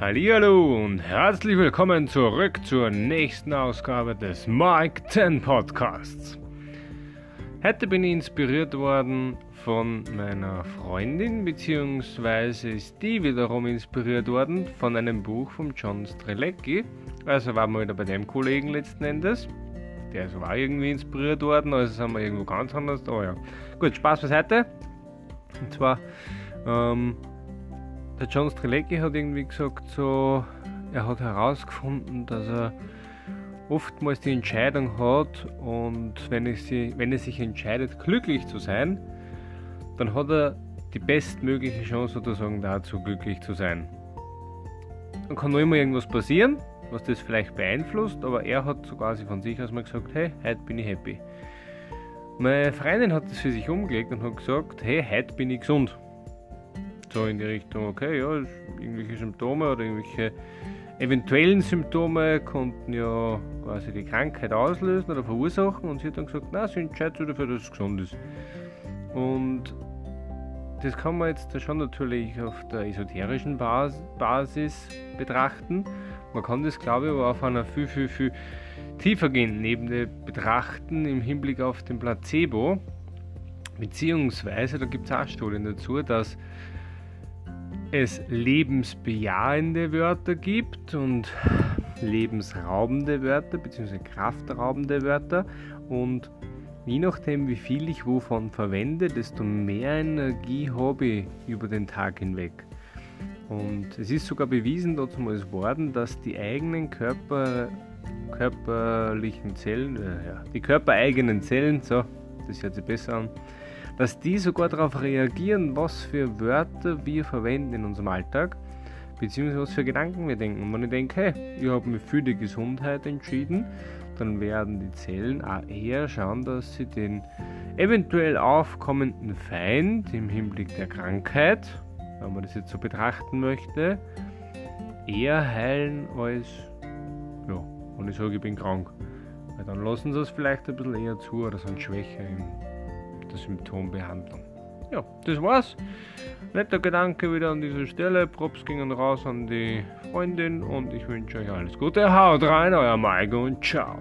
Hallo und herzlich willkommen zurück zur nächsten Ausgabe des Mike 10 Podcasts. Heute bin ich inspiriert worden von meiner Freundin, beziehungsweise ist die wiederum inspiriert worden von einem Buch von John Strelecki. Also waren wir wieder bei dem Kollegen letzten Endes. Der ist auch irgendwie inspiriert worden, also sind wir irgendwo ganz anders. Oh ja. Gut, Spaß beiseite. Und zwar, ähm, der John Strelecki hat irgendwie gesagt, so, er hat herausgefunden, dass er oftmals die Entscheidung hat und wenn, er, sie, wenn er sich entscheidet, glücklich zu sein, dann hat er die bestmögliche Chance sozusagen dazu, glücklich zu sein. Dann kann nur immer irgendwas passieren, was das vielleicht beeinflusst, aber er hat so quasi von sich aus mal gesagt, hey, heute bin ich happy. Meine Freundin hat das für sich umgelegt und hat gesagt, hey, heute bin ich gesund so in die Richtung, okay, ja, irgendwelche Symptome oder irgendwelche eventuellen Symptome konnten ja quasi die Krankheit auslösen oder verursachen und sie hat dann gesagt, na, sie entscheidet sich dafür, dass es gesund ist. Und das kann man jetzt schon natürlich auf der esoterischen Basis betrachten. Man kann das, glaube ich, aber auf einer viel, viel, viel tiefergehenden Ebene betrachten im Hinblick auf den Placebo. Beziehungsweise, da gibt es auch Studien dazu, dass es lebensbejahende Wörter gibt und lebensraubende Wörter bzw. kraftraubende Wörter und je nachdem wie viel ich wovon verwende, desto mehr Energie habe ich über den Tag hinweg. Und es ist sogar bewiesen dazu worden, dass die eigenen Körper, körperlichen Zellen, äh, ja, die körpereigenen Zellen, so, das hört sich besser an, dass die sogar darauf reagieren, was für Wörter wir verwenden in unserem Alltag, beziehungsweise was für Gedanken wir denken. Und wenn ich denke, hey, ich habe mich für die Gesundheit entschieden, dann werden die Zellen auch eher schauen, dass sie den eventuell aufkommenden Feind im Hinblick der Krankheit, wenn man das jetzt so betrachten möchte, eher heilen als, ja, wenn ich sage, ich bin krank. Weil dann lassen sie es vielleicht ein bisschen eher zu oder sind schwächer im Symptombehandlung. Ja, das war's. Netter Gedanke wieder an dieser Stelle. Props gingen raus an die Freundin und ich wünsche euch alles Gute. Haut rein, euer Maike und ciao.